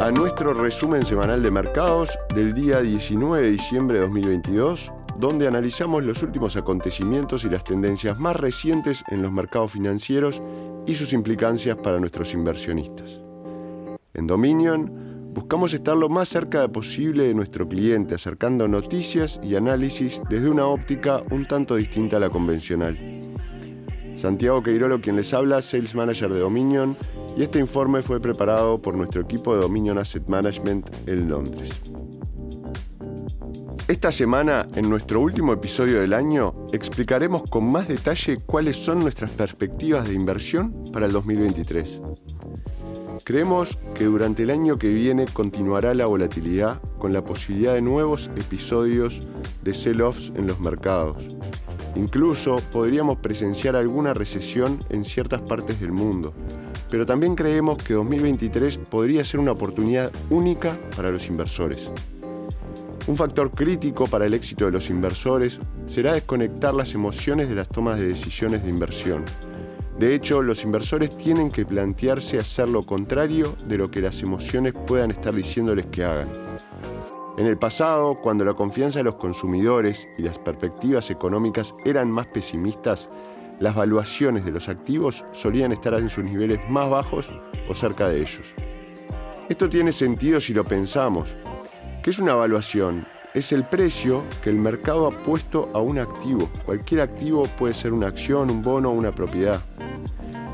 A nuestro resumen semanal de mercados del día 19 de diciembre de 2022, donde analizamos los últimos acontecimientos y las tendencias más recientes en los mercados financieros y sus implicancias para nuestros inversionistas. En Dominion, buscamos estar lo más cerca posible de nuestro cliente, acercando noticias y análisis desde una óptica un tanto distinta a la convencional. Santiago Queirolo, quien les habla, Sales Manager de Dominion, y este informe fue preparado por nuestro equipo de Dominion Asset Management en Londres. Esta semana, en nuestro último episodio del año, explicaremos con más detalle cuáles son nuestras perspectivas de inversión para el 2023. Creemos que durante el año que viene continuará la volatilidad con la posibilidad de nuevos episodios de sell-offs en los mercados. Incluso podríamos presenciar alguna recesión en ciertas partes del mundo, pero también creemos que 2023 podría ser una oportunidad única para los inversores. Un factor crítico para el éxito de los inversores será desconectar las emociones de las tomas de decisiones de inversión. De hecho, los inversores tienen que plantearse hacer lo contrario de lo que las emociones puedan estar diciéndoles que hagan. En el pasado, cuando la confianza de los consumidores y las perspectivas económicas eran más pesimistas, las valuaciones de los activos solían estar en sus niveles más bajos o cerca de ellos. Esto tiene sentido si lo pensamos. ¿Qué es una evaluación? Es el precio que el mercado ha puesto a un activo. Cualquier activo puede ser una acción, un bono o una propiedad.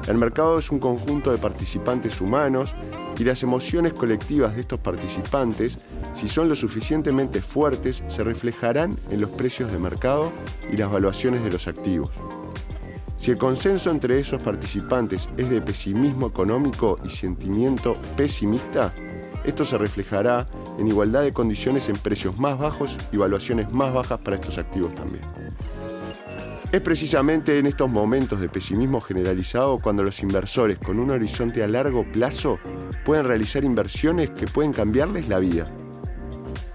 El mercado es un conjunto de participantes humanos y las emociones colectivas de estos participantes, si son lo suficientemente fuertes, se reflejarán en los precios de mercado y las valuaciones de los activos. Si el consenso entre esos participantes es de pesimismo económico y sentimiento pesimista, esto se reflejará en igualdad de condiciones en precios más bajos y valuaciones más bajas para estos activos también. Es precisamente en estos momentos de pesimismo generalizado cuando los inversores con un horizonte a largo plazo pueden realizar inversiones que pueden cambiarles la vida.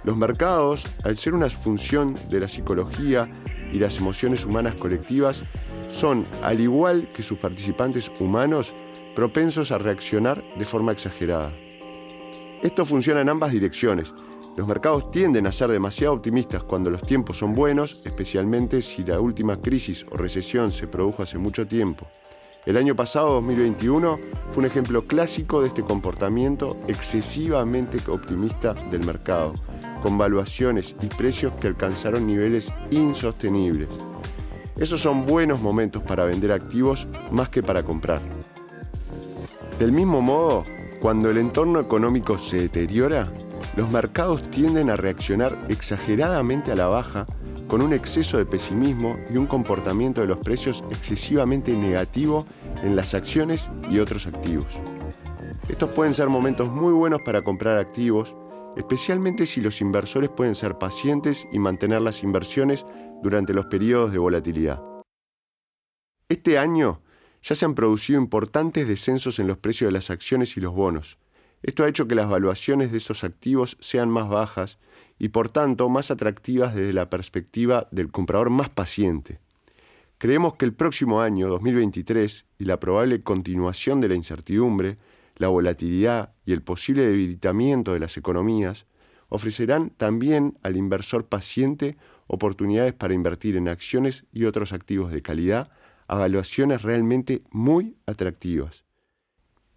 Los mercados, al ser una función de la psicología y las emociones humanas colectivas, son, al igual que sus participantes humanos, propensos a reaccionar de forma exagerada. Esto funciona en ambas direcciones. Los mercados tienden a ser demasiado optimistas cuando los tiempos son buenos, especialmente si la última crisis o recesión se produjo hace mucho tiempo. El año pasado, 2021, fue un ejemplo clásico de este comportamiento excesivamente optimista del mercado, con valuaciones y precios que alcanzaron niveles insostenibles. Esos son buenos momentos para vender activos más que para comprar. Del mismo modo, cuando el entorno económico se deteriora, los mercados tienden a reaccionar exageradamente a la baja con un exceso de pesimismo y un comportamiento de los precios excesivamente negativo en las acciones y otros activos. Estos pueden ser momentos muy buenos para comprar activos, especialmente si los inversores pueden ser pacientes y mantener las inversiones durante los periodos de volatilidad. Este año ya se han producido importantes descensos en los precios de las acciones y los bonos. Esto ha hecho que las valuaciones de esos activos sean más bajas y por tanto más atractivas desde la perspectiva del comprador más paciente. Creemos que el próximo año, 2023, y la probable continuación de la incertidumbre, la volatilidad y el posible debilitamiento de las economías ofrecerán también al inversor paciente oportunidades para invertir en acciones y otros activos de calidad a valuaciones realmente muy atractivas.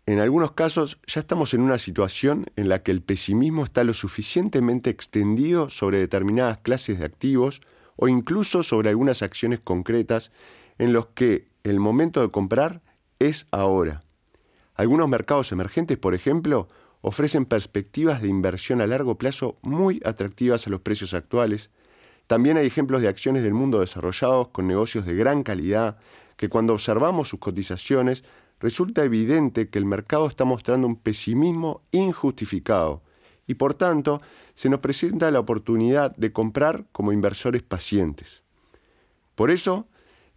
En algunos casos ya estamos en una situación en la que el pesimismo está lo suficientemente extendido sobre determinadas clases de activos o incluso sobre algunas acciones concretas en los que el momento de comprar es ahora. Algunos mercados emergentes, por ejemplo, ofrecen perspectivas de inversión a largo plazo muy atractivas a los precios actuales, también hay ejemplos de acciones del mundo desarrollados con negocios de gran calidad que cuando observamos sus cotizaciones resulta evidente que el mercado está mostrando un pesimismo injustificado y por tanto se nos presenta la oportunidad de comprar como inversores pacientes. Por eso,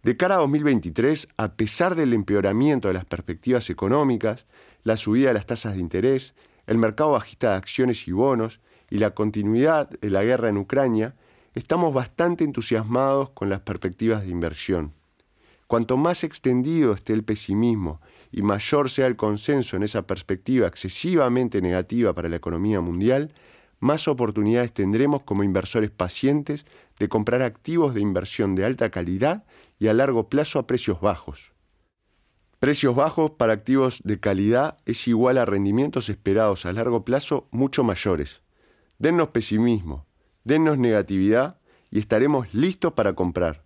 de cara a 2023, a pesar del empeoramiento de las perspectivas económicas, la subida de las tasas de interés, el mercado bajista de acciones y bonos y la continuidad de la guerra en Ucrania, estamos bastante entusiasmados con las perspectivas de inversión. Cuanto más extendido esté el pesimismo y mayor sea el consenso en esa perspectiva excesivamente negativa para la economía mundial, más oportunidades tendremos como inversores pacientes de comprar activos de inversión de alta calidad y a largo plazo a precios bajos. Precios bajos para activos de calidad es igual a rendimientos esperados a largo plazo mucho mayores. Dennos pesimismo, dennos negatividad y estaremos listos para comprar.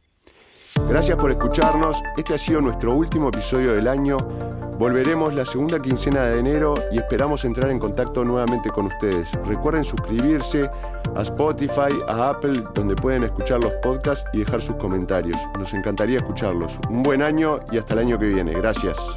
Gracias por escucharnos. Este ha sido nuestro último episodio del año. Volveremos la segunda quincena de enero y esperamos entrar en contacto nuevamente con ustedes. Recuerden suscribirse a Spotify, a Apple, donde pueden escuchar los podcasts y dejar sus comentarios. Nos encantaría escucharlos. Un buen año y hasta el año que viene. Gracias.